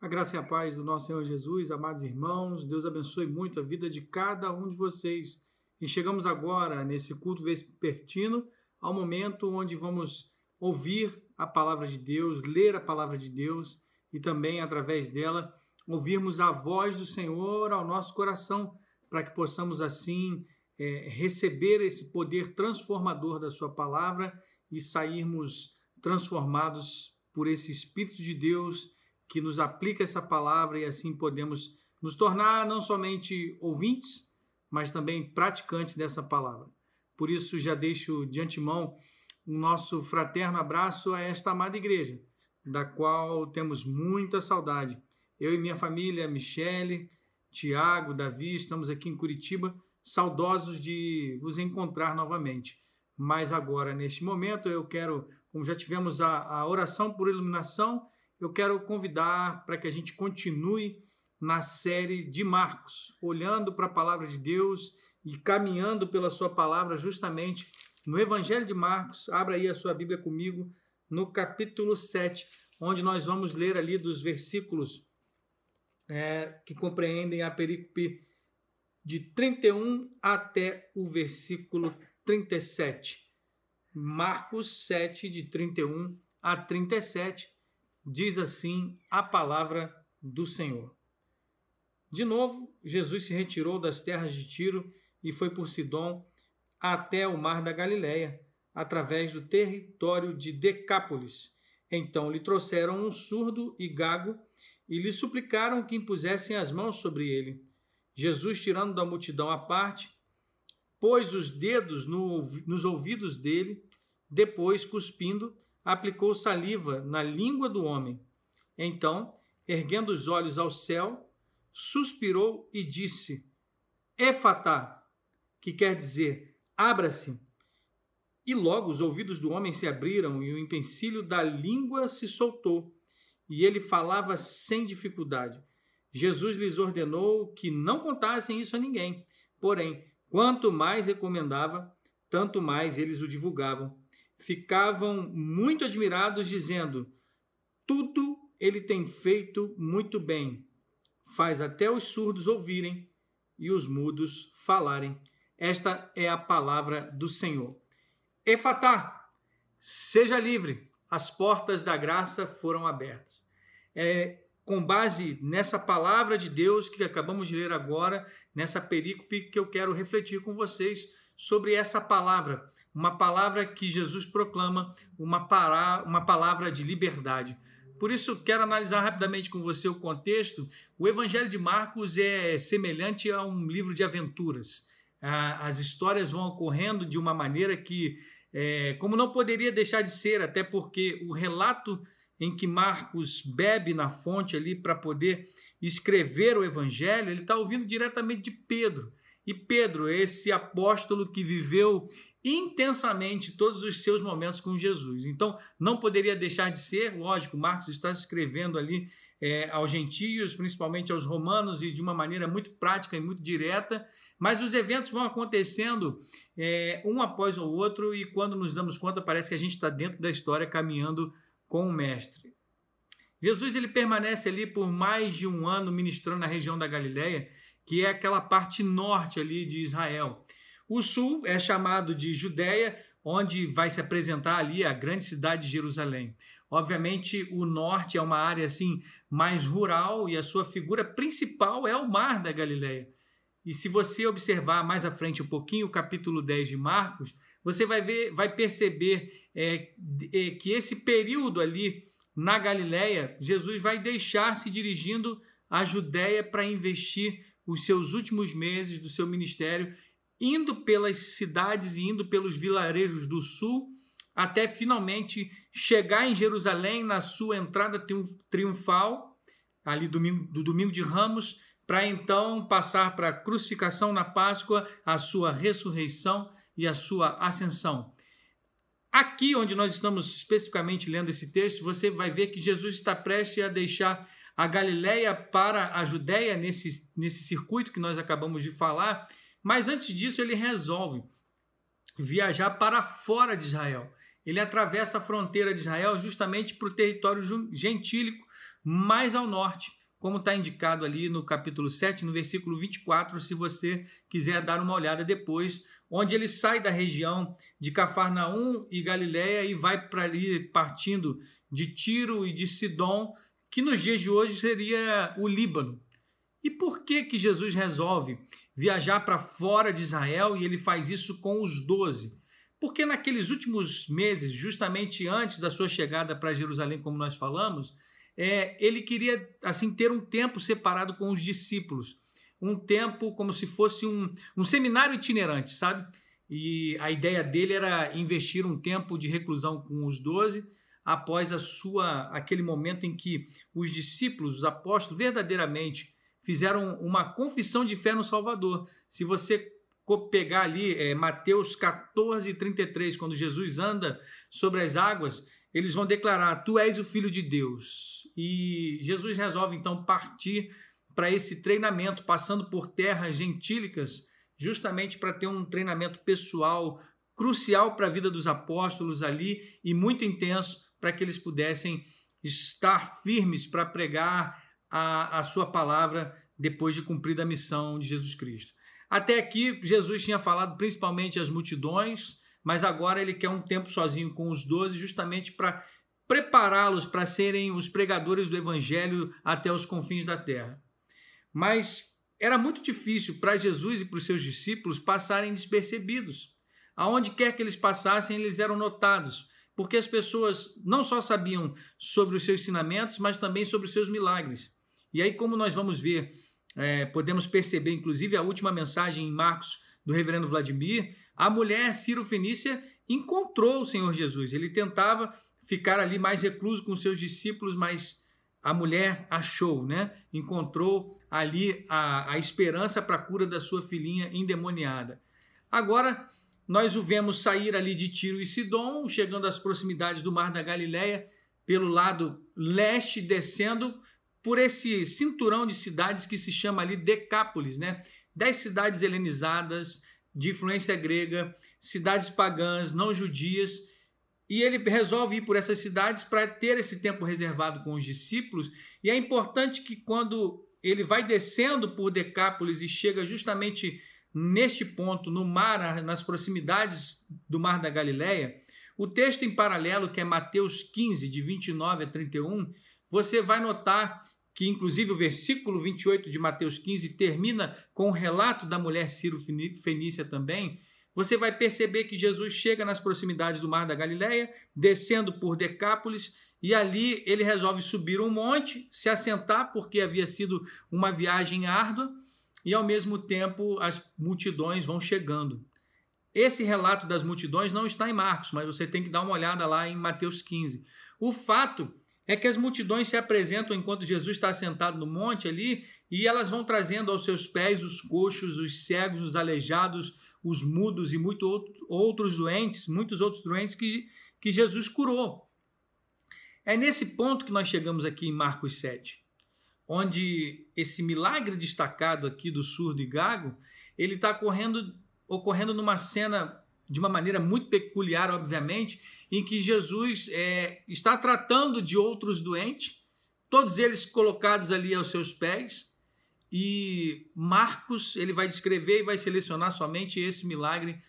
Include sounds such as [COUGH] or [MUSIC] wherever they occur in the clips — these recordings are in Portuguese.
A graça e a paz do nosso Senhor Jesus, amados irmãos, Deus abençoe muito a vida de cada um de vocês. E chegamos agora, nesse culto vespertino, ao momento onde vamos ouvir a palavra de Deus, ler a palavra de Deus e também, através dela, ouvirmos a voz do Senhor ao nosso coração, para que possamos assim é, receber esse poder transformador da Sua palavra e sairmos transformados por esse Espírito de Deus que nos aplica essa palavra e assim podemos nos tornar não somente ouvintes, mas também praticantes dessa palavra. Por isso, já deixo de antemão o nosso fraterno abraço a esta amada igreja, da qual temos muita saudade. Eu e minha família, Michele, Tiago, Davi, estamos aqui em Curitiba, saudosos de vos encontrar novamente. Mas agora, neste momento, eu quero, como já tivemos a, a oração por iluminação, eu quero convidar para que a gente continue na série de Marcos, olhando para a palavra de Deus e caminhando pela sua palavra justamente no Evangelho de Marcos. Abra aí a sua Bíblia comigo no capítulo 7, onde nós vamos ler ali dos versículos é, que compreendem a perícope de 31 até o versículo 37. Marcos 7, de 31 a 37 diz assim a palavra do Senhor. De novo, Jesus se retirou das terras de Tiro e foi por Sidom até o mar da Galiléia, através do território de Decápolis. Então lhe trouxeram um surdo e gago e lhe suplicaram que impusessem as mãos sobre ele. Jesus, tirando da multidão à parte, pôs os dedos no, nos ouvidos dele, depois, cuspindo, aplicou saliva na língua do homem. Então, erguendo os olhos ao céu, suspirou e disse: Efatá, que quer dizer abra-se. E logo os ouvidos do homem se abriram e o empecilho da língua se soltou, e ele falava sem dificuldade. Jesus lhes ordenou que não contassem isso a ninguém. Porém, quanto mais recomendava, tanto mais eles o divulgavam ficavam muito admirados, dizendo: Tudo ele tem feito muito bem, faz até os surdos ouvirem e os mudos falarem. Esta é a palavra do Senhor. Efatá, seja livre, as portas da graça foram abertas. É com base nessa palavra de Deus que acabamos de ler agora, nessa perícope que eu quero refletir com vocês sobre essa palavra uma palavra que Jesus proclama, uma, para, uma palavra de liberdade. Por isso, quero analisar rapidamente com você o contexto. O Evangelho de Marcos é semelhante a um livro de aventuras. As histórias vão ocorrendo de uma maneira que, é, como não poderia deixar de ser, até porque o relato em que Marcos bebe na fonte ali para poder escrever o Evangelho, ele está ouvindo diretamente de Pedro. E Pedro, esse apóstolo que viveu intensamente todos os seus momentos com Jesus. Então, não poderia deixar de ser, lógico, Marcos está escrevendo ali é, aos gentios, principalmente aos romanos, e de uma maneira muito prática e muito direta, mas os eventos vão acontecendo é, um após o outro, e quando nos damos conta, parece que a gente está dentro da história caminhando com o Mestre. Jesus ele permanece ali por mais de um ano ministrando na região da Galileia, que é aquela parte norte ali de Israel. O sul é chamado de Judéia, onde vai se apresentar ali a grande cidade de Jerusalém. Obviamente, o norte é uma área assim mais rural e a sua figura principal é o mar da Galileia. E se você observar mais à frente um pouquinho o capítulo 10 de Marcos, você vai ver, vai perceber é, é, que esse período ali na Galileia, Jesus vai deixar se dirigindo à Judéia para investir os seus últimos meses do seu ministério indo pelas cidades e indo pelos vilarejos do sul, até finalmente chegar em Jerusalém na sua entrada triunfal, ali do domingo de Ramos, para então passar para a crucificação na Páscoa, a sua ressurreição e a sua ascensão. Aqui onde nós estamos especificamente lendo esse texto, você vai ver que Jesus está prestes a deixar a Galileia para a Judéia nesse, nesse circuito que nós acabamos de falar, mas antes disso, ele resolve viajar para fora de Israel. Ele atravessa a fronteira de Israel justamente para o território gentílico, mais ao norte, como está indicado ali no capítulo 7, no versículo 24, se você quiser dar uma olhada depois, onde ele sai da região de Cafarnaum e Galiléia e vai para ali partindo de Tiro e de Sidom, que nos dias de hoje seria o Líbano. E por que que Jesus resolve viajar para fora de Israel e ele faz isso com os doze? Porque naqueles últimos meses, justamente antes da sua chegada para Jerusalém, como nós falamos, é, ele queria assim ter um tempo separado com os discípulos, um tempo como se fosse um, um seminário itinerante, sabe? E a ideia dele era investir um tempo de reclusão com os doze após a sua aquele momento em que os discípulos, os apóstolos, verdadeiramente fizeram uma confissão de fé no Salvador. Se você pegar ali é, Mateus 14, 33, quando Jesus anda sobre as águas, eles vão declarar: Tu és o Filho de Deus. E Jesus resolve então partir para esse treinamento, passando por terras gentílicas, justamente para ter um treinamento pessoal crucial para a vida dos apóstolos ali e muito intenso para que eles pudessem estar firmes para pregar a, a sua palavra depois de cumprida a missão de Jesus Cristo. Até aqui, Jesus tinha falado principalmente às multidões, mas agora ele quer um tempo sozinho com os doze, justamente para prepará-los para serem os pregadores do evangelho até os confins da terra. Mas era muito difícil para Jesus e para os seus discípulos passarem despercebidos. Aonde quer que eles passassem, eles eram notados, porque as pessoas não só sabiam sobre os seus ensinamentos, mas também sobre os seus milagres. E aí, como nós vamos ver, é, podemos perceber, inclusive, a última mensagem em Marcos do reverendo Vladimir, a mulher Ciro Fenícia encontrou o Senhor Jesus. Ele tentava ficar ali mais recluso com seus discípulos, mas a mulher achou, né? Encontrou ali a, a esperança para a cura da sua filhinha endemoniada. Agora, nós o vemos sair ali de Tiro e Sidom, chegando às proximidades do Mar da Galileia, pelo lado leste, descendo por esse cinturão de cidades que se chama ali Decápolis, né? Dez cidades helenizadas, de influência grega, cidades pagãs, não judias, e ele resolve ir por essas cidades para ter esse tempo reservado com os discípulos. E é importante que quando ele vai descendo por Decápolis e chega justamente neste ponto, no mar, nas proximidades do Mar da Galileia, o texto em paralelo, que é Mateus 15, de 29 a 31, você vai notar que inclusive o versículo 28 de Mateus 15 termina com o relato da mulher Ciro Fenícia também, você vai perceber que Jesus chega nas proximidades do Mar da Galileia, descendo por Decápolis, e ali ele resolve subir um monte, se assentar, porque havia sido uma viagem árdua, e ao mesmo tempo as multidões vão chegando. Esse relato das multidões não está em Marcos, mas você tem que dar uma olhada lá em Mateus 15. O fato é que as multidões se apresentam enquanto Jesus está sentado no monte ali e elas vão trazendo aos seus pés os coxos, os cegos, os aleijados, os mudos e muito outros doentes, muitos outros doentes que, que Jesus curou. É nesse ponto que nós chegamos aqui em Marcos 7, onde esse milagre destacado aqui do surdo e gago, ele está ocorrendo numa cena de uma maneira muito peculiar, obviamente, em que Jesus é, está tratando de outros doentes, todos eles colocados ali aos seus pés, e Marcos ele vai descrever e vai selecionar somente esse milagre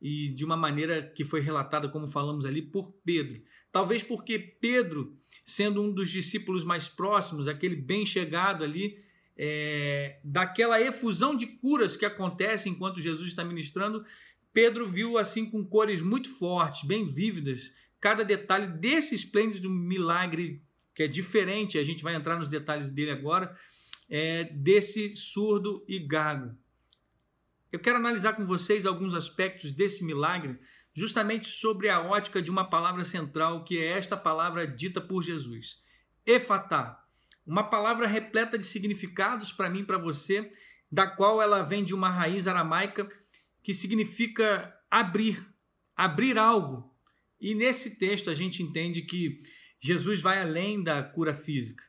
e de uma maneira que foi relatada, como falamos ali, por Pedro. Talvez porque Pedro, sendo um dos discípulos mais próximos, aquele bem chegado ali, é, daquela efusão de curas que acontece enquanto Jesus está ministrando, Pedro viu assim com cores muito fortes, bem vívidas, cada detalhe desse esplêndido milagre que é diferente, a gente vai entrar nos detalhes dele agora, é, desse surdo e gago. Eu quero analisar com vocês alguns aspectos desse milagre, justamente sobre a ótica de uma palavra central, que é esta palavra dita por Jesus. Efatá, uma palavra repleta de significados para mim e para você, da qual ela vem de uma raiz aramaica que significa abrir, abrir algo. E nesse texto a gente entende que Jesus vai além da cura física.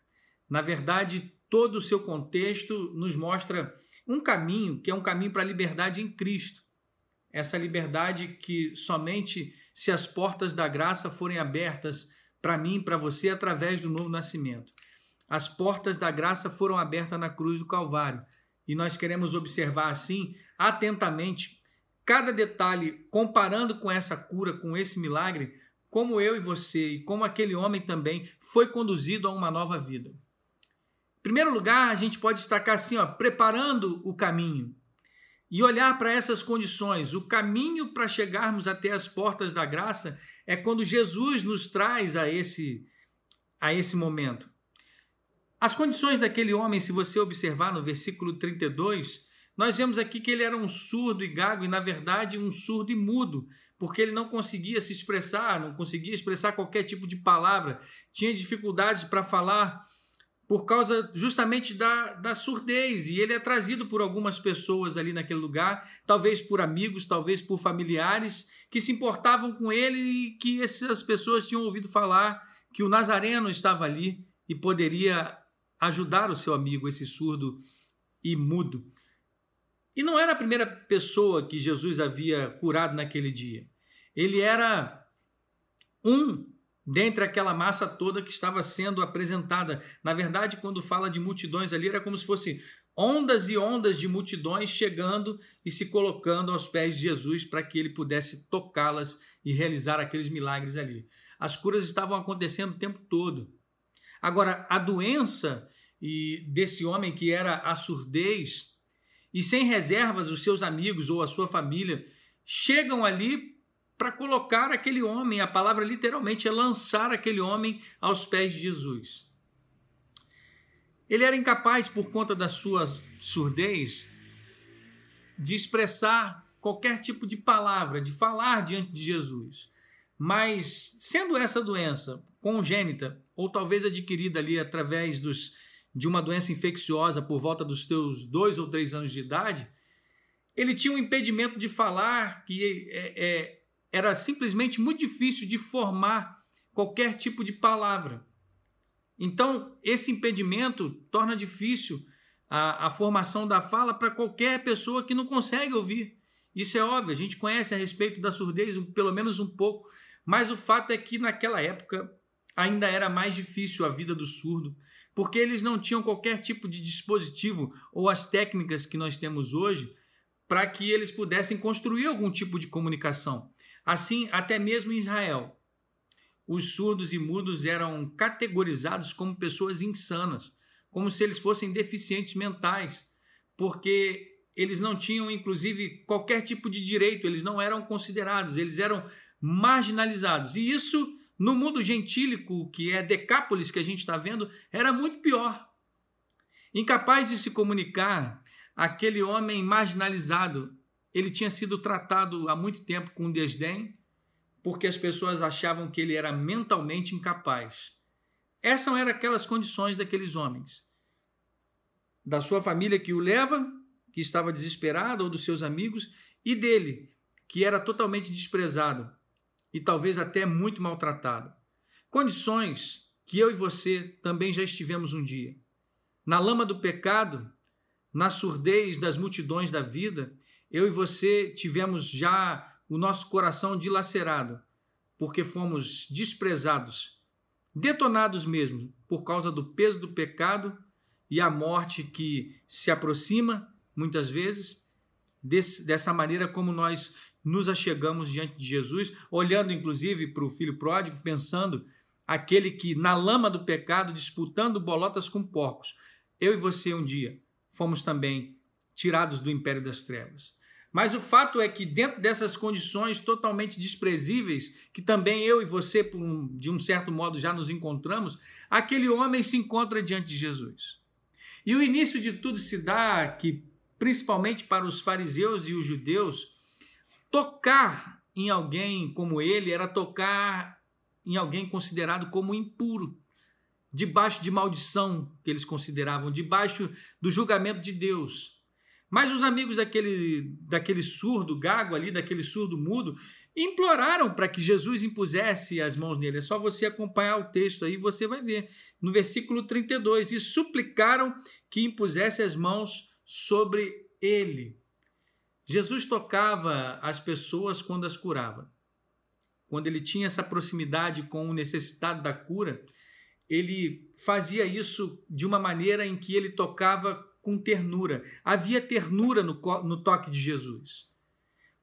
Na verdade, todo o seu contexto nos mostra um caminho, que é um caminho para a liberdade em Cristo. Essa liberdade que somente se as portas da graça forem abertas para mim, para você, através do novo nascimento. as portas da graça foram abertas na cruz do Calvário. E nós queremos observar assim, atentamente, cada detalhe, comparando com essa cura, com esse milagre, como eu e você, e como aquele homem também foi conduzido a uma nova vida. Em primeiro lugar, a gente pode destacar assim, ó, preparando o caminho e olhar para essas condições. O caminho para chegarmos até as portas da graça é quando Jesus nos traz a esse a esse momento. As condições daquele homem, se você observar no versículo 32, nós vemos aqui que ele era um surdo e gago e na verdade um surdo e mudo, porque ele não conseguia se expressar, não conseguia expressar qualquer tipo de palavra, tinha dificuldades para falar por causa justamente da, da surdez. E ele é trazido por algumas pessoas ali naquele lugar, talvez por amigos, talvez por familiares, que se importavam com ele e que essas pessoas tinham ouvido falar que o Nazareno estava ali e poderia ajudar o seu amigo, esse surdo e mudo. E não era a primeira pessoa que Jesus havia curado naquele dia. Ele era um dentre aquela massa toda que estava sendo apresentada. Na verdade, quando fala de multidões ali, era como se fosse ondas e ondas de multidões chegando e se colocando aos pés de Jesus para que ele pudesse tocá-las e realizar aqueles milagres ali. As curas estavam acontecendo o tempo todo. Agora, a doença desse homem que era a surdez, e sem reservas os seus amigos ou a sua família chegam ali para colocar aquele homem, a palavra literalmente é lançar aquele homem aos pés de Jesus. Ele era incapaz, por conta da sua surdez, de expressar qualquer tipo de palavra, de falar diante de Jesus. Mas, sendo essa doença congênita, ou talvez adquirida ali através dos, de uma doença infecciosa por volta dos teus dois ou três anos de idade, ele tinha um impedimento de falar que é, é, era simplesmente muito difícil de formar qualquer tipo de palavra. Então, esse impedimento torna difícil a, a formação da fala para qualquer pessoa que não consegue ouvir. Isso é óbvio, a gente conhece a respeito da surdez pelo menos um pouco, mas o fato é que naquela época ainda era mais difícil a vida do surdo, porque eles não tinham qualquer tipo de dispositivo ou as técnicas que nós temos hoje para que eles pudessem construir algum tipo de comunicação. Assim, até mesmo em Israel, os surdos e mudos eram categorizados como pessoas insanas, como se eles fossem deficientes mentais, porque eles não tinham, inclusive, qualquer tipo de direito, eles não eram considerados, eles eram marginalizados. E isso, no mundo gentílico, que é Decápolis que a gente está vendo, era muito pior. Incapaz de se comunicar, aquele homem marginalizado ele tinha sido tratado há muito tempo com desdém, porque as pessoas achavam que ele era mentalmente incapaz. Essas eram aquelas condições daqueles homens. Da sua família que o leva, que estava desesperado, ou dos seus amigos, e dele, que era totalmente desprezado e talvez até muito maltratado. Condições que eu e você também já estivemos um dia. Na lama do pecado, na surdez das multidões da vida, eu e você tivemos já o nosso coração dilacerado, porque fomos desprezados, detonados mesmo, por causa do peso do pecado e a morte que se aproxima, muitas vezes, desse, dessa maneira como nós nos achegamos diante de Jesus, olhando inclusive para o filho pródigo, pensando aquele que na lama do pecado, disputando bolotas com porcos. Eu e você um dia fomos também tirados do império das trevas. Mas o fato é que, dentro dessas condições totalmente desprezíveis, que também eu e você, de um certo modo, já nos encontramos, aquele homem se encontra diante de Jesus. E o início de tudo se dá que, principalmente para os fariseus e os judeus, tocar em alguém como ele era tocar em alguém considerado como impuro, debaixo de maldição que eles consideravam, debaixo do julgamento de Deus. Mas os amigos daquele, daquele surdo gago ali, daquele surdo mudo, imploraram para que Jesus impusesse as mãos nele. É só você acompanhar o texto aí, você vai ver. No versículo 32, e suplicaram que impusesse as mãos sobre ele. Jesus tocava as pessoas quando as curava. Quando ele tinha essa proximidade com o necessitado da cura, ele fazia isso de uma maneira em que ele tocava com ternura. Havia ternura no, toque de Jesus.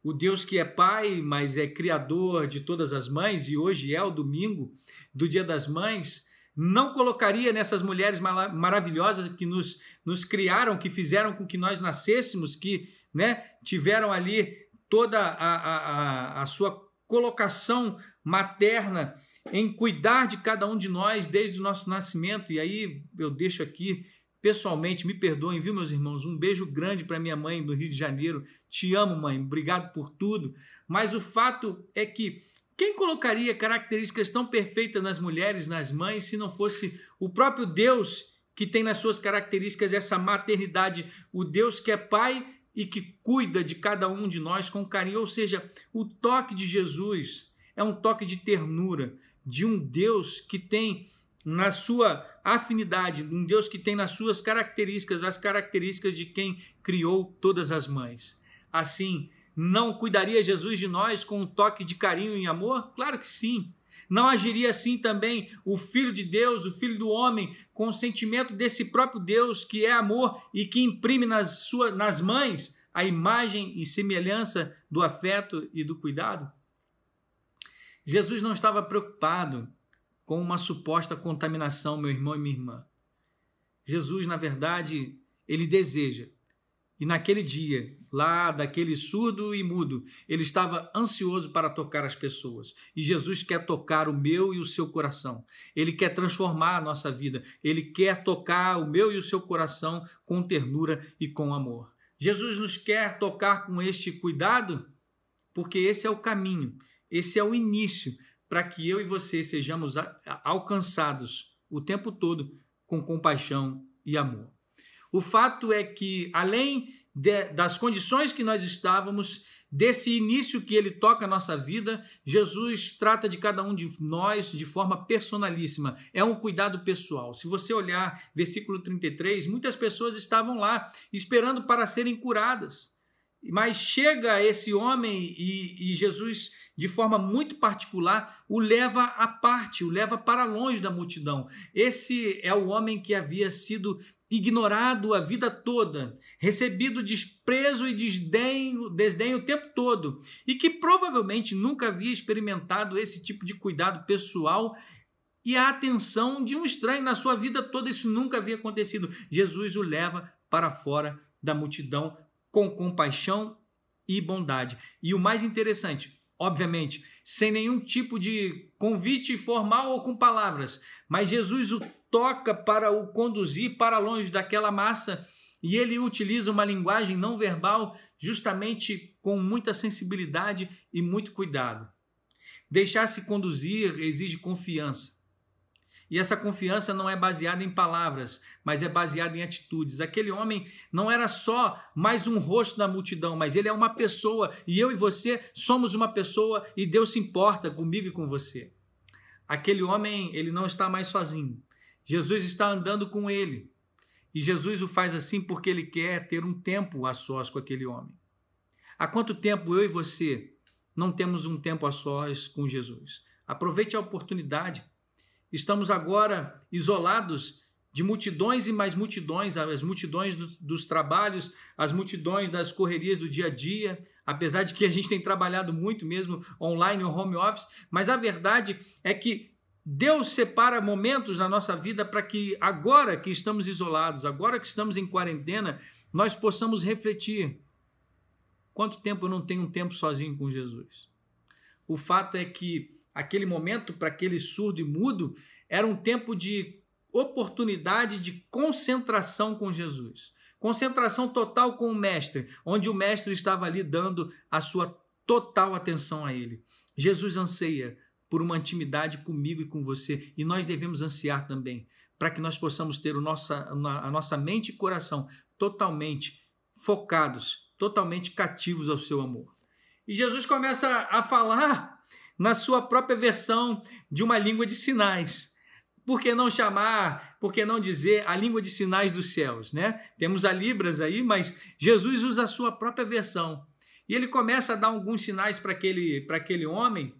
O Deus que é Pai, mas é Criador de todas as mães, e hoje é o domingo do Dia das Mães, não colocaria nessas mulheres maravilhosas que nos, nos criaram, que fizeram com que nós nascêssemos, que né, tiveram ali toda a, a, a sua colocação materna em cuidar de cada um de nós desde o nosso nascimento. E aí eu deixo aqui pessoalmente, me perdoem, viu, meus irmãos? Um beijo grande para minha mãe do Rio de Janeiro. Te amo, mãe. Obrigado por tudo. Mas o fato é que quem colocaria características tão perfeitas nas mulheres, nas mães, se não fosse o próprio Deus que tem nas suas características essa maternidade, o Deus que é pai e que cuida de cada um de nós com carinho, ou seja, o toque de Jesus é um toque de ternura de um Deus que tem na sua afinidade, um Deus que tem nas suas características as características de quem criou todas as mães. Assim, não cuidaria Jesus de nós com um toque de carinho e amor? Claro que sim. Não agiria assim também o Filho de Deus, o Filho do homem, com o sentimento desse próprio Deus que é amor e que imprime nas, suas, nas mães a imagem e semelhança do afeto e do cuidado? Jesus não estava preocupado com uma suposta contaminação, meu irmão e minha irmã. Jesus, na verdade, ele deseja. E naquele dia, lá daquele surdo e mudo, ele estava ansioso para tocar as pessoas. E Jesus quer tocar o meu e o seu coração. Ele quer transformar a nossa vida. Ele quer tocar o meu e o seu coração com ternura e com amor. Jesus nos quer tocar com este cuidado, porque esse é o caminho, esse é o início para que eu e você sejamos alcançados o tempo todo com compaixão e amor. O fato é que, além de, das condições que nós estávamos, desse início que ele toca a nossa vida, Jesus trata de cada um de nós de forma personalíssima. É um cuidado pessoal. Se você olhar versículo 33, muitas pessoas estavam lá esperando para serem curadas. Mas chega esse homem e, e Jesus de forma muito particular, o leva à parte, o leva para longe da multidão. Esse é o homem que havia sido ignorado a vida toda, recebido desprezo e desdém, o tempo todo, e que provavelmente nunca havia experimentado esse tipo de cuidado pessoal e a atenção de um estranho na sua vida toda. Isso nunca havia acontecido. Jesus o leva para fora da multidão com compaixão e bondade. E o mais interessante, obviamente, sem nenhum tipo de convite formal ou com palavras, mas Jesus o toca para o conduzir para longe daquela massa e ele utiliza uma linguagem não verbal justamente com muita sensibilidade e muito cuidado. Deixar-se conduzir exige confiança. E essa confiança não é baseada em palavras, mas é baseada em atitudes. Aquele homem não era só mais um rosto da multidão, mas ele é uma pessoa, e eu e você somos uma pessoa, e Deus se importa comigo e com você. Aquele homem, ele não está mais sozinho. Jesus está andando com ele. E Jesus o faz assim porque ele quer ter um tempo a sós com aquele homem. Há quanto tempo eu e você não temos um tempo a sós com Jesus? Aproveite a oportunidade Estamos agora isolados de multidões e mais multidões, as multidões do, dos trabalhos, as multidões das correrias do dia a dia, apesar de que a gente tem trabalhado muito mesmo online ou home office, mas a verdade é que Deus separa momentos na nossa vida para que agora que estamos isolados, agora que estamos em quarentena, nós possamos refletir. Quanto tempo eu não tenho um tempo sozinho com Jesus? O fato é que aquele momento para aquele surdo e mudo era um tempo de oportunidade de concentração com Jesus. Concentração total com o mestre, onde o mestre estava ali dando a sua total atenção a ele. Jesus anseia por uma intimidade comigo e com você, e nós devemos ansiar também, para que nós possamos ter o nossa, a nossa mente e coração totalmente focados, totalmente cativos ao seu amor. E Jesus começa a falar na sua própria versão de uma língua de sinais. Por que não chamar, por que não dizer a língua de sinais dos céus, né? Temos a Libras aí, mas Jesus usa a sua própria versão. E ele começa a dar alguns sinais para aquele, para aquele homem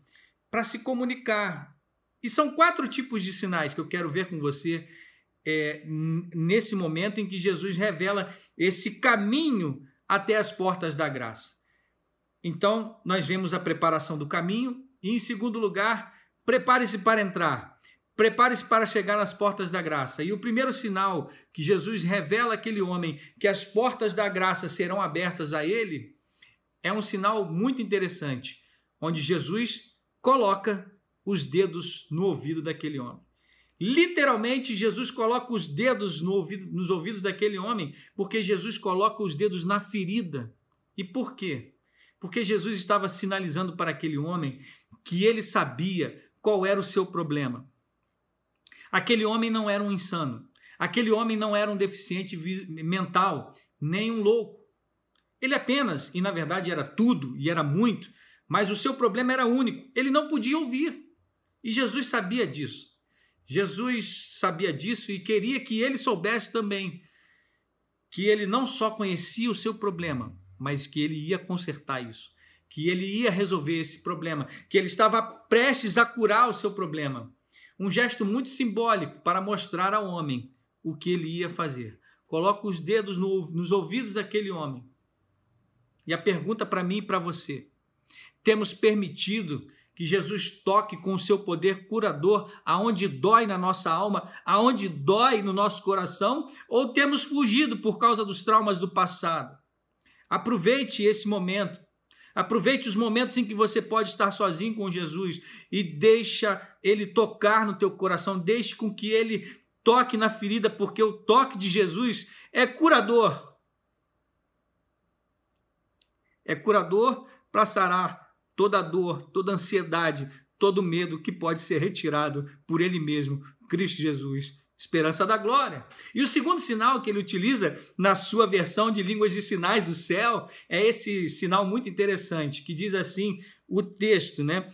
para se comunicar. E são quatro tipos de sinais que eu quero ver com você é, nesse momento em que Jesus revela esse caminho até as portas da graça. Então, nós vemos a preparação do caminho e, em segundo lugar, prepare-se para entrar. Prepare-se para chegar nas portas da graça. E o primeiro sinal que Jesus revela àquele homem que as portas da graça serão abertas a ele é um sinal muito interessante, onde Jesus coloca os dedos no ouvido daquele homem. Literalmente, Jesus coloca os dedos no ouvido, nos ouvidos daquele homem, porque Jesus coloca os dedos na ferida. E por quê? Porque Jesus estava sinalizando para aquele homem que ele sabia qual era o seu problema. Aquele homem não era um insano. Aquele homem não era um deficiente mental, nem um louco. Ele apenas, e na verdade era tudo e era muito, mas o seu problema era único. Ele não podia ouvir. E Jesus sabia disso. Jesus sabia disso e queria que ele soubesse também que ele não só conhecia o seu problema, mas que ele ia consertar isso, que ele ia resolver esse problema, que ele estava prestes a curar o seu problema. Um gesto muito simbólico para mostrar ao homem o que ele ia fazer. Coloca os dedos no, nos ouvidos daquele homem. E a pergunta para mim e para você: temos permitido que Jesus toque com o seu poder curador aonde dói na nossa alma, aonde dói no nosso coração, ou temos fugido por causa dos traumas do passado? Aproveite esse momento. Aproveite os momentos em que você pode estar sozinho com Jesus e deixa ele tocar no teu coração, deixe com que ele toque na ferida, porque o toque de Jesus é curador. É curador para sarar toda dor, toda ansiedade, todo medo que pode ser retirado por Ele mesmo, Cristo Jesus, esperança da glória. E o segundo sinal que ele utiliza na sua versão de línguas de sinais do céu é esse sinal muito interessante, que diz assim o texto, né?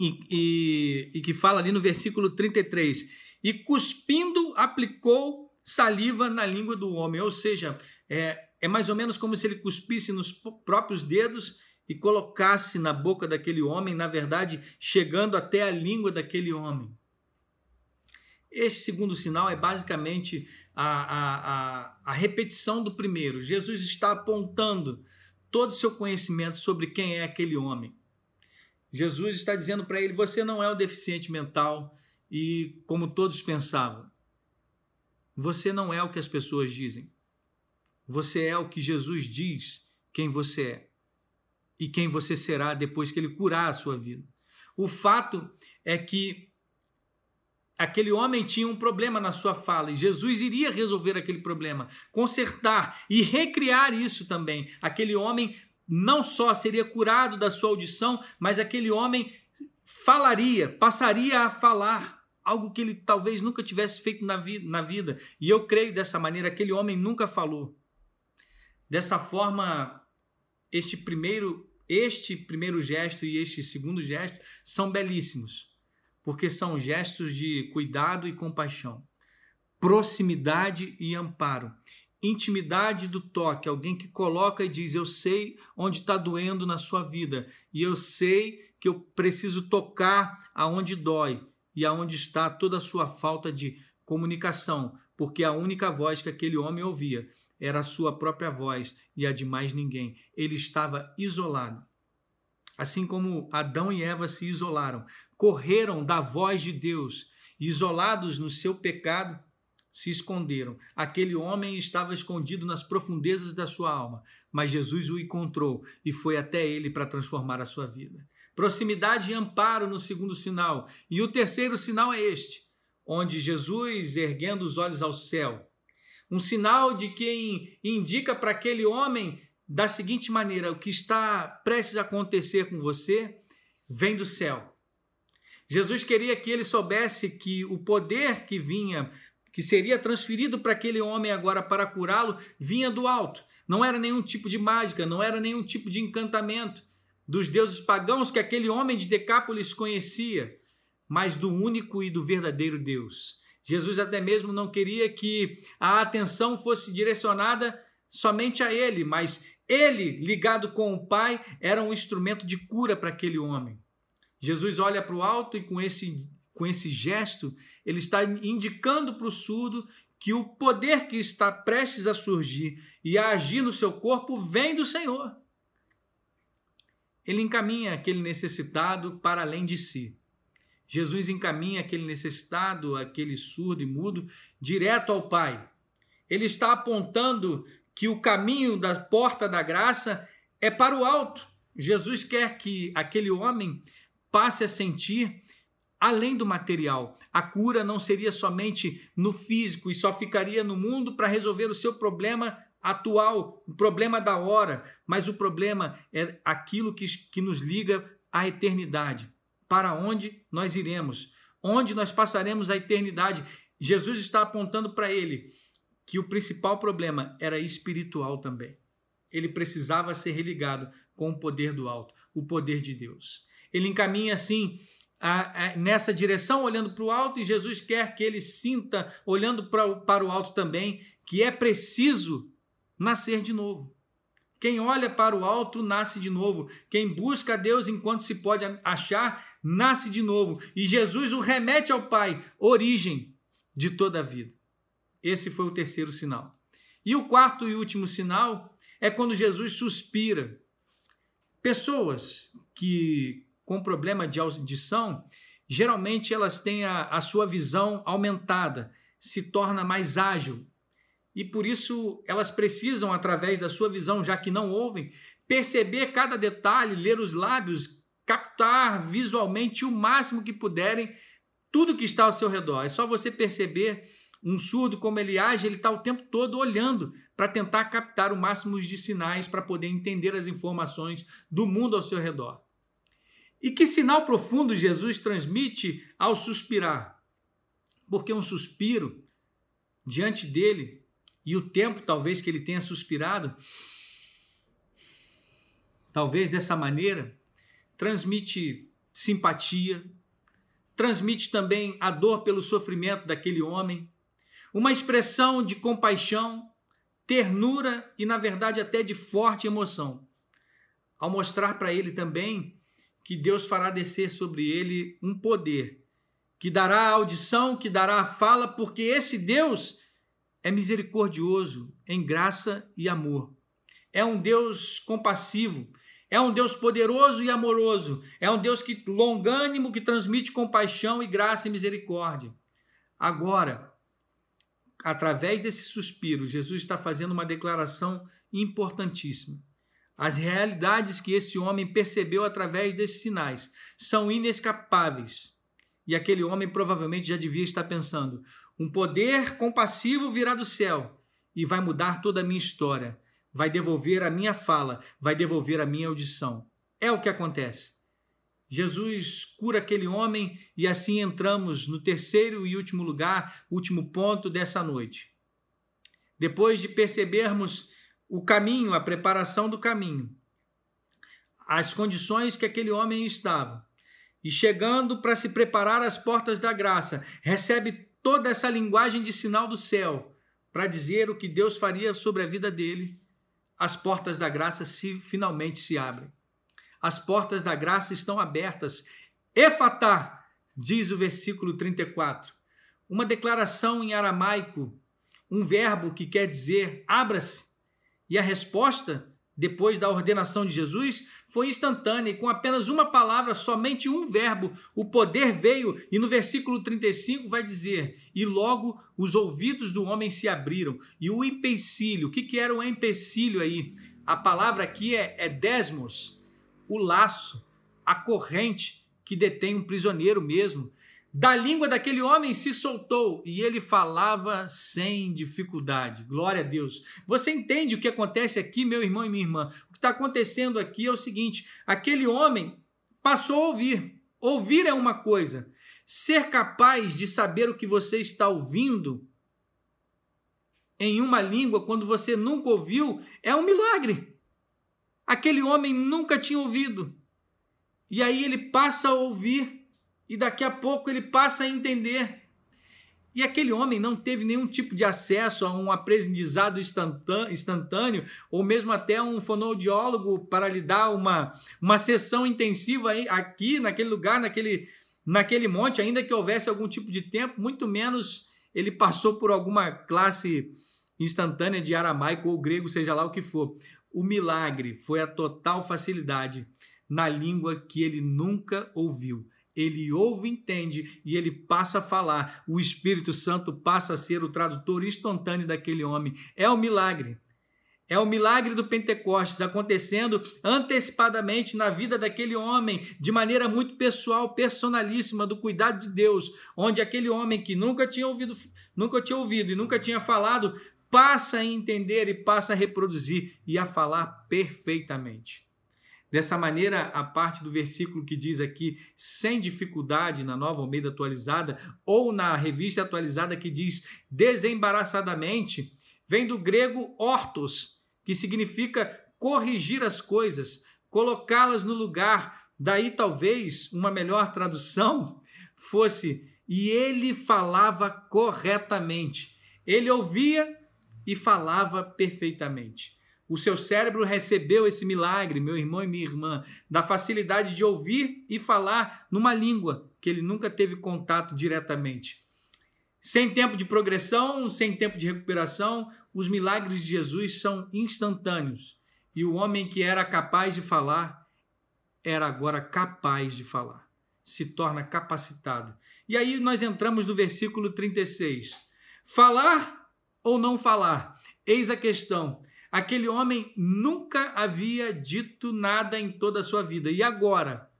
E, e, e que fala ali no versículo 33: E cuspindo, aplicou saliva na língua do homem. Ou seja, é, é mais ou menos como se ele cuspisse nos próprios dedos e colocasse na boca daquele homem, na verdade, chegando até a língua daquele homem. Este segundo sinal é basicamente a, a, a, a repetição do primeiro. Jesus está apontando todo o seu conhecimento sobre quem é aquele homem. Jesus está dizendo para ele: você não é um deficiente mental e como todos pensavam. Você não é o que as pessoas dizem. Você é o que Jesus diz quem você é e quem você será depois que ele curar a sua vida. O fato é que aquele homem tinha um problema na sua fala e Jesus iria resolver aquele problema, consertar e recriar isso também. Aquele homem não só seria curado da sua audição, mas aquele homem falaria, passaria a falar algo que ele talvez nunca tivesse feito na vida, na vida. E eu creio dessa maneira, aquele homem nunca falou. Dessa forma, este primeiro este primeiro gesto e este segundo gesto são belíssimos, porque são gestos de cuidado e compaixão, proximidade e amparo, intimidade do toque, alguém que coloca e diz: Eu sei onde está doendo na sua vida, e eu sei que eu preciso tocar aonde dói e aonde está toda a sua falta de comunicação, porque a única voz que aquele homem ouvia era a sua própria voz e a de mais ninguém. Ele estava isolado. Assim como Adão e Eva se isolaram, correram da voz de Deus, isolados no seu pecado, se esconderam. Aquele homem estava escondido nas profundezas da sua alma, mas Jesus o encontrou e foi até ele para transformar a sua vida. Proximidade e amparo no segundo sinal. E o terceiro sinal é este, onde Jesus, erguendo os olhos ao céu, um sinal de quem indica para aquele homem da seguinte maneira: o que está prestes a acontecer com você vem do céu. Jesus queria que ele soubesse que o poder que vinha, que seria transferido para aquele homem agora para curá-lo, vinha do alto. Não era nenhum tipo de mágica, não era nenhum tipo de encantamento dos deuses pagãos que aquele homem de Decápolis conhecia, mas do único e do verdadeiro Deus. Jesus até mesmo não queria que a atenção fosse direcionada somente a ele, mas ele, ligado com o Pai, era um instrumento de cura para aquele homem. Jesus olha para o alto e com esse, com esse gesto, ele está indicando para o surdo que o poder que está prestes a surgir e a agir no seu corpo vem do Senhor. Ele encaminha aquele necessitado para além de si. Jesus encaminha aquele necessitado, aquele surdo e mudo, direto ao Pai. Ele está apontando que o caminho da porta da graça é para o alto. Jesus quer que aquele homem passe a sentir além do material. A cura não seria somente no físico e só ficaria no mundo para resolver o seu problema atual, o problema da hora, mas o problema é aquilo que, que nos liga à eternidade. Para onde nós iremos? Onde nós passaremos a eternidade? Jesus está apontando para ele que o principal problema era espiritual também. Ele precisava ser religado com o poder do alto, o poder de Deus. Ele encaminha assim a, a, nessa direção, olhando para o alto, e Jesus quer que ele sinta, olhando pra, para o alto também, que é preciso nascer de novo. Quem olha para o alto nasce de novo. Quem busca a Deus enquanto se pode achar, nasce de novo. E Jesus o remete ao Pai, origem de toda a vida. Esse foi o terceiro sinal. E o quarto e último sinal é quando Jesus suspira. Pessoas que com problema de audição, geralmente elas têm a, a sua visão aumentada, se torna mais ágil. E por isso elas precisam, através da sua visão, já que não ouvem, perceber cada detalhe, ler os lábios, captar visualmente o máximo que puderem tudo que está ao seu redor. É só você perceber um surdo como ele age, ele está o tempo todo olhando para tentar captar o máximo de sinais para poder entender as informações do mundo ao seu redor. E que sinal profundo Jesus transmite ao suspirar? Porque um suspiro diante dele e o tempo talvez que ele tenha suspirado, talvez dessa maneira, transmite simpatia, transmite também a dor pelo sofrimento daquele homem, uma expressão de compaixão, ternura e, na verdade, até de forte emoção. Ao mostrar para ele também que Deus fará descer sobre ele um poder, que dará audição, que dará fala, porque esse Deus é misericordioso em graça e amor. É um Deus compassivo, é um Deus poderoso e amoroso, é um Deus que longânimo que transmite compaixão e graça e misericórdia. Agora, através desse suspiro, Jesus está fazendo uma declaração importantíssima. As realidades que esse homem percebeu através desses sinais são inescapáveis. E aquele homem provavelmente já devia estar pensando: um poder compassivo virá do céu e vai mudar toda a minha história, vai devolver a minha fala, vai devolver a minha audição. É o que acontece. Jesus cura aquele homem e assim entramos no terceiro e último lugar, último ponto dessa noite. Depois de percebermos o caminho, a preparação do caminho, as condições que aquele homem estava. E chegando para se preparar às portas da graça, recebe toda essa linguagem de sinal do céu para dizer o que Deus faria sobre a vida dele. As portas da graça se finalmente se abrem. As portas da graça estão abertas. Efatá, diz o versículo 34. Uma declaração em aramaico, um verbo que quer dizer abra-se e a resposta, depois da ordenação de Jesus, foi instantânea e com apenas uma palavra, somente um verbo, o poder veio e no versículo 35 vai dizer: E logo os ouvidos do homem se abriram. E o empecilho, o que, que era o empecilho aí? A palavra aqui é, é desmos, o laço, a corrente que detém um prisioneiro mesmo da língua daquele homem se soltou e ele falava sem dificuldade. Glória a Deus. Você entende o que acontece aqui, meu irmão e minha irmã? O que está acontecendo aqui é o seguinte: aquele homem passou a ouvir. Ouvir é uma coisa, ser capaz de saber o que você está ouvindo em uma língua quando você nunca ouviu é um milagre. Aquele homem nunca tinha ouvido. E aí ele passa a ouvir e daqui a pouco ele passa a entender. E aquele homem não teve nenhum tipo de acesso a um aprendizado instantâneo, ou mesmo até um fonoaudiólogo para lhe dar uma, uma sessão intensiva aqui, naquele lugar, naquele, naquele monte, ainda que houvesse algum tipo de tempo, muito menos ele passou por alguma classe instantânea de aramaico ou grego, seja lá o que for. O milagre foi a total facilidade na língua que ele nunca ouviu ele ouve, entende e ele passa a falar. O Espírito Santo passa a ser o tradutor instantâneo daquele homem. É o milagre. É o milagre do Pentecostes acontecendo antecipadamente na vida daquele homem, de maneira muito pessoal, personalíssima, do cuidado de Deus, onde aquele homem que nunca tinha ouvido, nunca tinha ouvido e nunca tinha falado, passa a entender e passa a reproduzir e a falar perfeitamente. Dessa maneira, a parte do versículo que diz aqui, sem dificuldade, na nova Almeida atualizada, ou na revista atualizada que diz desembaraçadamente, vem do grego ortos, que significa corrigir as coisas, colocá-las no lugar. Daí, talvez, uma melhor tradução fosse: e ele falava corretamente. Ele ouvia e falava perfeitamente. O seu cérebro recebeu esse milagre, meu irmão e minha irmã, da facilidade de ouvir e falar numa língua que ele nunca teve contato diretamente. Sem tempo de progressão, sem tempo de recuperação, os milagres de Jesus são instantâneos. E o homem que era capaz de falar era agora capaz de falar, se torna capacitado. E aí nós entramos no versículo 36. Falar ou não falar? Eis a questão. Aquele homem nunca havia dito nada em toda a sua vida. E agora?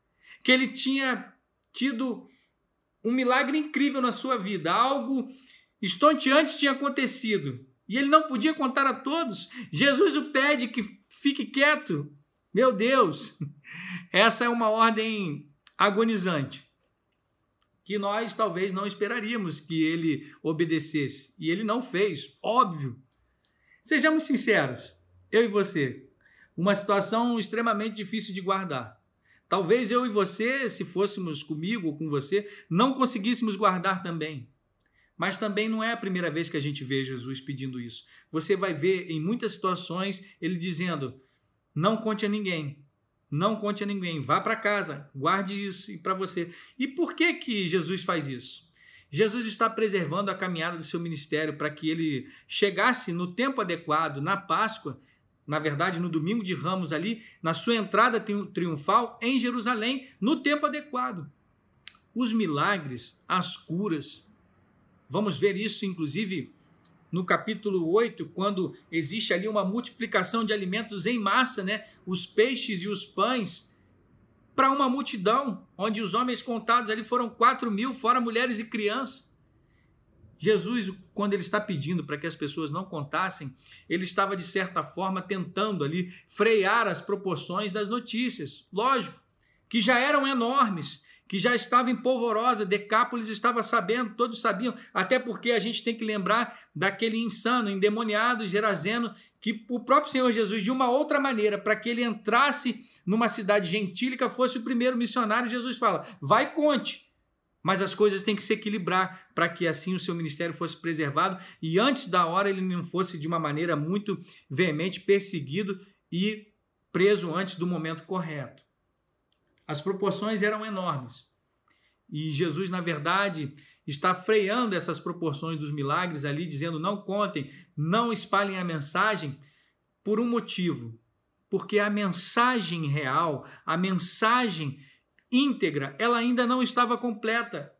Que ele tinha tido um milagre incrível na sua vida, algo estonteante tinha acontecido. E ele não podia contar a todos. Jesus o pede que fique quieto. Meu Deus, [LAUGHS] essa é uma ordem agonizante que nós talvez não esperaríamos que ele obedecesse. E ele não fez, óbvio. Sejamos sinceros, eu e você, uma situação extremamente difícil de guardar. Talvez eu e você, se fôssemos comigo ou com você, não conseguíssemos guardar também. Mas também não é a primeira vez que a gente vê Jesus pedindo isso. Você vai ver em muitas situações ele dizendo: não conte a ninguém, não conte a ninguém, vá para casa, guarde isso para você. E por que que Jesus faz isso? Jesus está preservando a caminhada do seu ministério para que ele chegasse no tempo adequado, na Páscoa, na verdade, no domingo de Ramos, ali, na sua entrada triunfal em Jerusalém, no tempo adequado. Os milagres, as curas. Vamos ver isso, inclusive, no capítulo 8, quando existe ali uma multiplicação de alimentos em massa, né? Os peixes e os pães para uma multidão, onde os homens contados ali foram 4 mil, fora mulheres e crianças. Jesus, quando ele está pedindo para que as pessoas não contassem, ele estava, de certa forma, tentando ali frear as proporções das notícias. Lógico, que já eram enormes, que já estava em polvorosa, Decápolis estava sabendo, todos sabiam, até porque a gente tem que lembrar daquele insano, endemoniado, gerazeno, que o próprio Senhor Jesus, de uma outra maneira, para que ele entrasse numa cidade gentílica, fosse o primeiro missionário, Jesus fala: vai conte. Mas as coisas têm que se equilibrar para que assim o seu ministério fosse preservado e antes da hora ele não fosse de uma maneira muito veemente perseguido e preso antes do momento correto. As proporções eram enormes. E Jesus, na verdade, está freando essas proporções dos milagres ali, dizendo: não contem, não espalhem a mensagem, por um motivo. Porque a mensagem real, a mensagem íntegra, ela ainda não estava completa.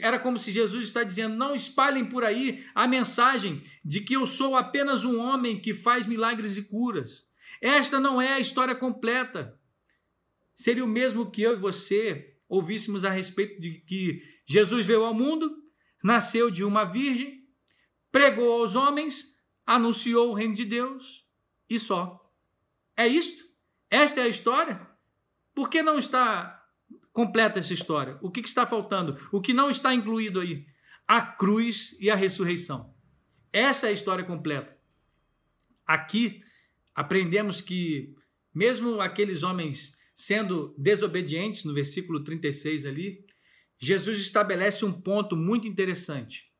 Era como se Jesus está dizendo: não espalhem por aí a mensagem de que eu sou apenas um homem que faz milagres e curas. Esta não é a história completa. Seria o mesmo que eu e você ouvíssemos a respeito de que Jesus veio ao mundo, nasceu de uma virgem, pregou aos homens, anunciou o reino de Deus e só. É isto? Esta é a história? Por que não está completa essa história? O que está faltando? O que não está incluído aí? A cruz e a ressurreição. Essa é a história completa. Aqui aprendemos que, mesmo aqueles homens sendo desobedientes, no versículo 36 ali, Jesus estabelece um ponto muito interessante.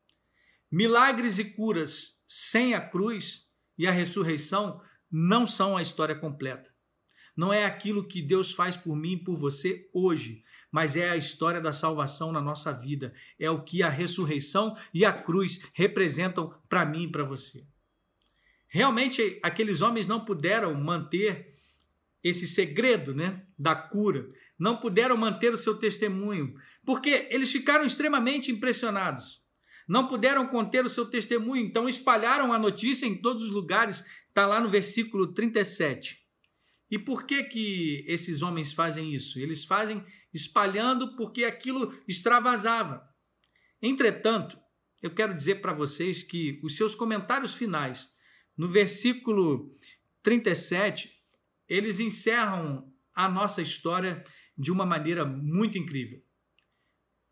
Milagres e curas sem a cruz e a ressurreição não são a história completa. Não é aquilo que Deus faz por mim e por você hoje, mas é a história da salvação na nossa vida. É o que a ressurreição e a cruz representam para mim e para você. Realmente, aqueles homens não puderam manter esse segredo né, da cura, não puderam manter o seu testemunho, porque eles ficaram extremamente impressionados. Não puderam conter o seu testemunho, então espalharam a notícia em todos os lugares. Está lá no versículo 37. E por que que esses homens fazem isso? Eles fazem espalhando porque aquilo extravasava. Entretanto, eu quero dizer para vocês que os seus comentários finais, no versículo 37, eles encerram a nossa história de uma maneira muito incrível.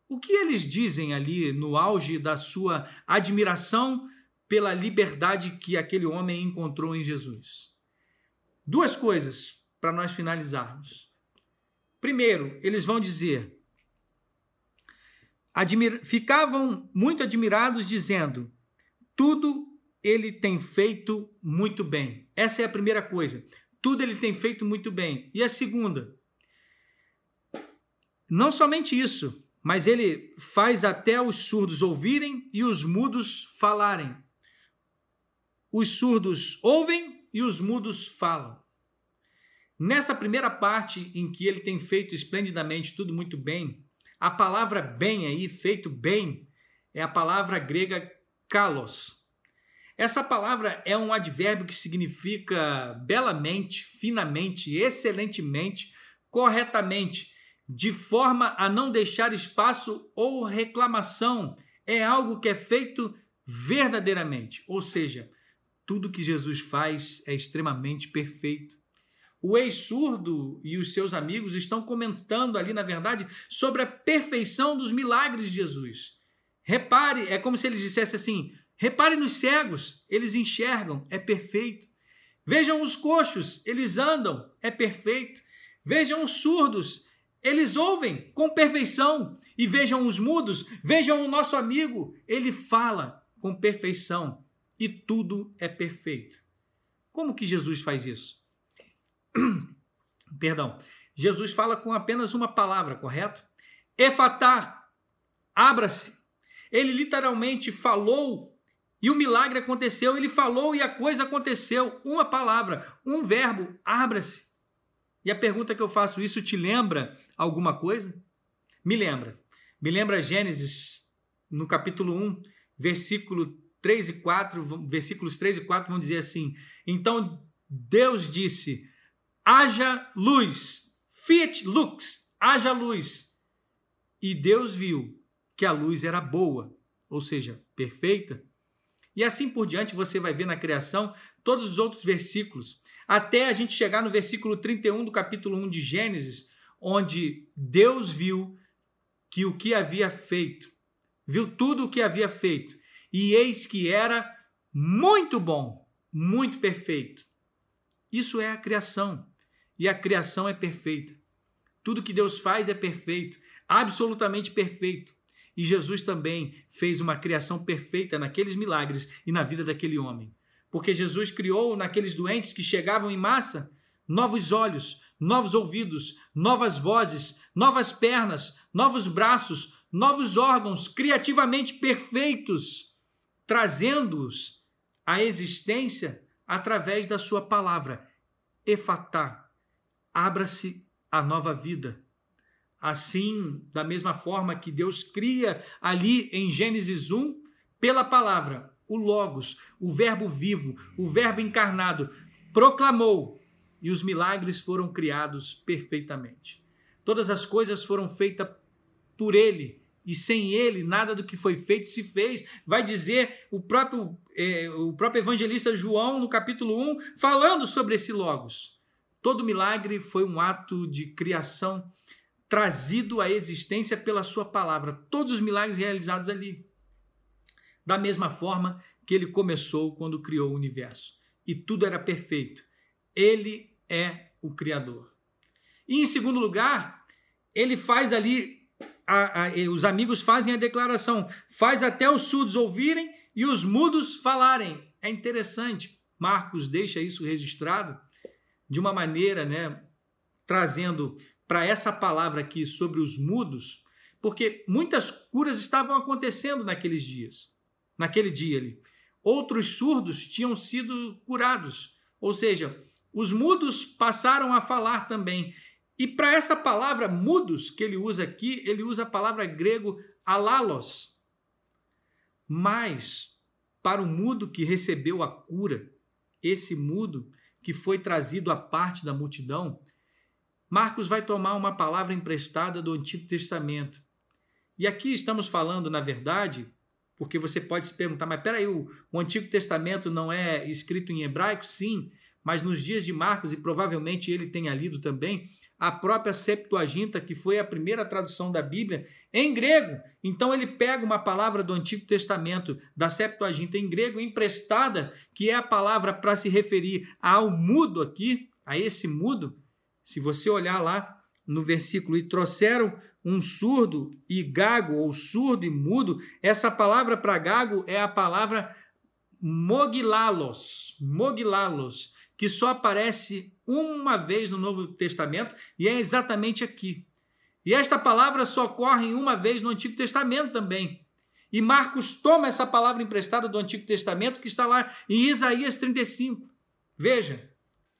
O que eles dizem ali no auge da sua admiração pela liberdade que aquele homem encontrou em Jesus? Duas coisas para nós finalizarmos. Primeiro, eles vão dizer: admir... ficavam muito admirados, dizendo: tudo ele tem feito muito bem. Essa é a primeira coisa. Tudo ele tem feito muito bem. E a segunda, não somente isso, mas ele faz até os surdos ouvirem e os mudos falarem. Os surdos ouvem e os mudos falam. Nessa primeira parte em que ele tem feito esplendidamente tudo muito bem, a palavra bem aí, feito bem, é a palavra grega kalos, essa palavra é um advérbio que significa belamente, finamente, excelentemente, corretamente, de forma a não deixar espaço ou reclamação. É algo que é feito verdadeiramente. Ou seja, tudo que Jesus faz é extremamente perfeito. O ex-surdo e os seus amigos estão comentando ali, na verdade, sobre a perfeição dos milagres de Jesus. Repare, é como se eles dissessem assim: Repare nos cegos, eles enxergam, é perfeito. Vejam os coxos, eles andam, é perfeito. Vejam os surdos, eles ouvem com perfeição. E vejam os mudos, vejam o nosso amigo, ele fala com perfeição. E tudo é perfeito. Como que Jesus faz isso? [CLEARS THROAT] Perdão. Jesus fala com apenas uma palavra, correto? Efatá, abra-se. Ele literalmente falou e o milagre aconteceu, ele falou e a coisa aconteceu. Uma palavra, um verbo, abra-se. E a pergunta que eu faço, isso te lembra alguma coisa? Me lembra. Me lembra Gênesis, no capítulo 1, versículo 3 e 4, versículos 3 e 4 vão dizer assim: Então Deus disse: haja luz, fiat lux, haja luz. E Deus viu que a luz era boa, ou seja, perfeita, e assim por diante você vai ver na criação todos os outros versículos, até a gente chegar no versículo 31 do capítulo 1 de Gênesis, onde Deus viu que o que havia feito, viu tudo o que havia feito, e eis que era muito bom, muito perfeito. Isso é a criação, e a criação é perfeita. Tudo que Deus faz é perfeito, absolutamente perfeito. E Jesus também fez uma criação perfeita naqueles milagres e na vida daquele homem. Porque Jesus criou naqueles doentes que chegavam em massa novos olhos, novos ouvidos, novas vozes, novas pernas, novos braços, novos órgãos criativamente perfeitos, trazendo-os à existência através da sua palavra. Efatá, abra-se a nova vida. Assim, da mesma forma que Deus cria ali em Gênesis 1, pela palavra, o Logos, o Verbo vivo, o Verbo encarnado, proclamou e os milagres foram criados perfeitamente. Todas as coisas foram feitas por Ele e sem Ele nada do que foi feito se fez. Vai dizer o próprio, é, o próprio evangelista João no capítulo 1, falando sobre esse Logos. Todo milagre foi um ato de criação trazido à existência pela sua palavra, todos os milagres realizados ali. Da mesma forma que ele começou quando criou o universo. E tudo era perfeito. Ele é o Criador. E em segundo lugar, ele faz ali, a, a, os amigos fazem a declaração, faz até os surdos ouvirem e os mudos falarem. É interessante, Marcos deixa isso registrado de uma maneira, né, trazendo para essa palavra aqui sobre os mudos, porque muitas curas estavam acontecendo naqueles dias, naquele dia ali. Outros surdos tinham sido curados, ou seja, os mudos passaram a falar também. E para essa palavra mudos que ele usa aqui, ele usa a palavra grego alalos. Mas para o mudo que recebeu a cura, esse mudo que foi trazido à parte da multidão, Marcos vai tomar uma palavra emprestada do Antigo Testamento. E aqui estamos falando, na verdade, porque você pode se perguntar, mas peraí, o, o Antigo Testamento não é escrito em hebraico? Sim, mas nos dias de Marcos, e provavelmente ele tenha lido também, a própria Septuaginta, que foi a primeira tradução da Bíblia, em grego. Então ele pega uma palavra do Antigo Testamento, da Septuaginta em grego, emprestada, que é a palavra para se referir ao mudo aqui, a esse mudo. Se você olhar lá no versículo, e trouxeram um surdo e gago, ou surdo e mudo, essa palavra para gago é a palavra mogilalos, mogilalos, que só aparece uma vez no Novo Testamento e é exatamente aqui. E esta palavra só ocorre uma vez no Antigo Testamento também. E Marcos toma essa palavra emprestada do Antigo Testamento que está lá em Isaías 35. Veja,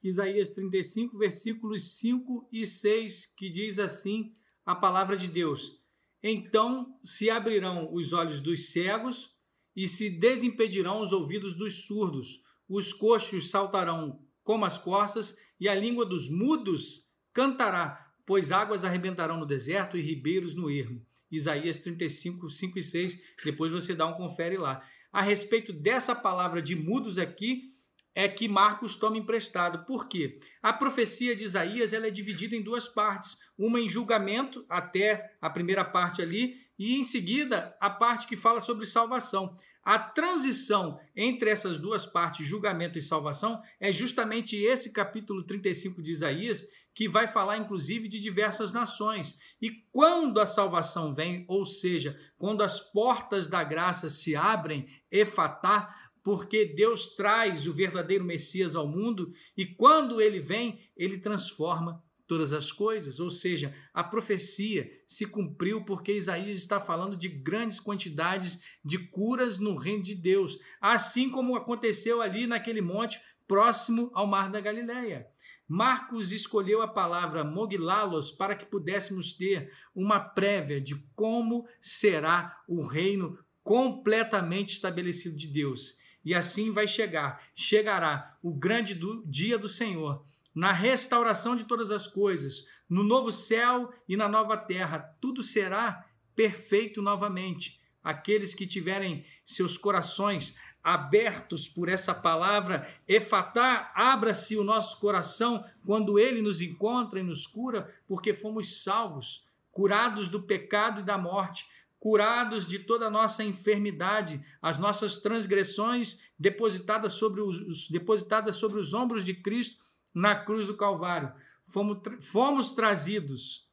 Isaías 35, versículos 5 e 6, que diz assim a palavra de Deus: Então se abrirão os olhos dos cegos e se desimpedirão os ouvidos dos surdos, os coxos saltarão como as corças, e a língua dos mudos cantará, pois águas arrebentarão no deserto e ribeiros no ermo. Isaías 35, 5 e 6. Depois você dá um confere lá. A respeito dessa palavra de mudos aqui, é que Marcos toma emprestado. Por quê? A profecia de Isaías ela é dividida em duas partes: uma em julgamento, até a primeira parte ali, e em seguida a parte que fala sobre salvação. A transição entre essas duas partes, julgamento e salvação, é justamente esse capítulo 35 de Isaías, que vai falar inclusive de diversas nações. E quando a salvação vem, ou seja, quando as portas da graça se abrem, efatá, porque Deus traz o verdadeiro Messias ao mundo e quando ele vem, ele transforma todas as coisas, ou seja, a profecia se cumpriu porque Isaías está falando de grandes quantidades de curas no reino de Deus, assim como aconteceu ali naquele monte próximo ao mar da Galileia. Marcos escolheu a palavra mogilalos para que pudéssemos ter uma prévia de como será o reino completamente estabelecido de Deus. E assim vai chegar, chegará o grande do, dia do Senhor, na restauração de todas as coisas, no novo céu e na nova terra, tudo será perfeito novamente. Aqueles que tiverem seus corações abertos por essa palavra, efatá, abra-se o nosso coração quando ele nos encontra e nos cura, porque fomos salvos, curados do pecado e da morte, curados de toda a nossa enfermidade, as nossas transgressões depositadas sobre os, depositadas sobre os ombros de Cristo na cruz do Calvário. Fomos, fomos trazidos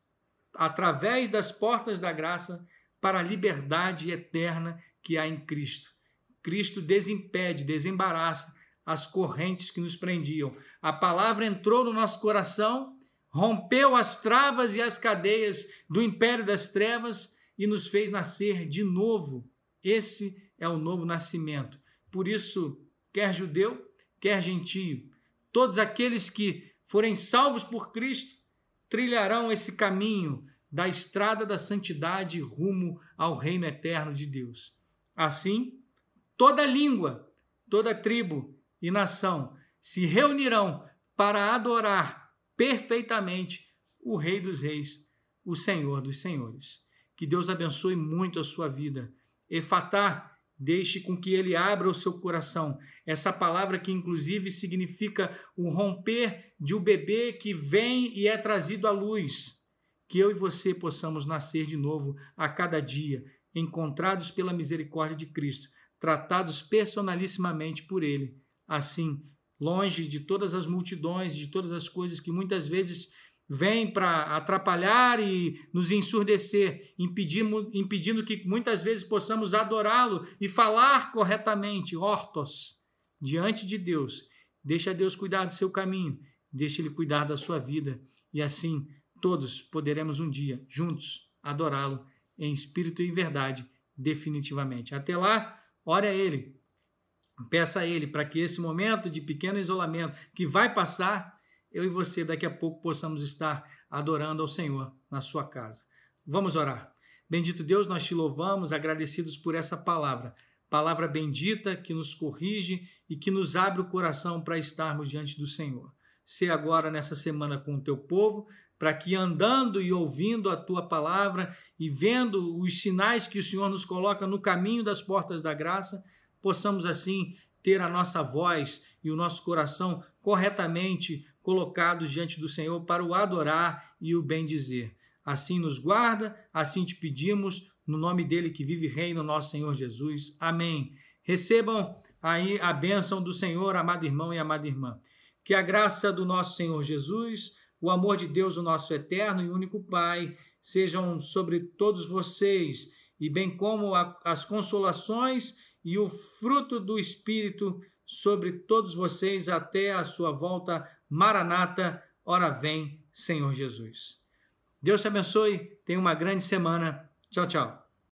através das portas da graça para a liberdade eterna que há em Cristo. Cristo desimpede, desembaraça as correntes que nos prendiam. A palavra entrou no nosso coração, rompeu as travas e as cadeias do império das trevas e nos fez nascer de novo. Esse é o novo nascimento. Por isso, quer judeu, quer gentio, Todos aqueles que forem salvos por Cristo trilharão esse caminho da estrada da santidade rumo ao reino eterno de Deus. Assim, toda língua, toda tribo e nação se reunirão para adorar perfeitamente o Rei dos Reis, o Senhor dos Senhores. Que Deus abençoe muito a sua vida. Efatá Deixe com que ele abra o seu coração. Essa palavra que inclusive significa o romper de um bebê que vem e é trazido à luz. Que eu e você possamos nascer de novo a cada dia, encontrados pela misericórdia de Cristo, tratados personalissimamente por ele. Assim, longe de todas as multidões, de todas as coisas que muitas vezes vêm para atrapalhar e nos ensurdecer, impedindo, impedindo que muitas vezes possamos adorá-lo e falar corretamente, hortos, diante de Deus. Deixa Deus cuidar do seu caminho, deixa Ele cuidar da sua vida, e assim todos poderemos um dia, juntos, adorá-lo em espírito e em verdade, definitivamente. Até lá, ore a Ele, peça a Ele para que esse momento de pequeno isolamento que vai passar, eu e você daqui a pouco possamos estar adorando ao Senhor na sua casa. Vamos orar. Bendito Deus, nós te louvamos, agradecidos por essa palavra. Palavra bendita que nos corrige e que nos abre o coração para estarmos diante do Senhor. Se agora nessa semana com o teu povo, para que andando e ouvindo a tua palavra e vendo os sinais que o Senhor nos coloca no caminho das portas da graça, possamos assim ter a nossa voz e o nosso coração corretamente colocados diante do Senhor para o adorar e o bendizer. Assim nos guarda, assim te pedimos, no nome dele que vive e reina, nosso Senhor Jesus. Amém. Recebam aí a bênção do Senhor, amado irmão e amada irmã. Que a graça do nosso Senhor Jesus, o amor de Deus, o nosso eterno e único Pai, sejam sobre todos vocês, e bem como as consolações e o fruto do Espírito sobre todos vocês até a sua volta Maranata, ora vem, Senhor Jesus. Deus te abençoe, tenha uma grande semana. Tchau, tchau.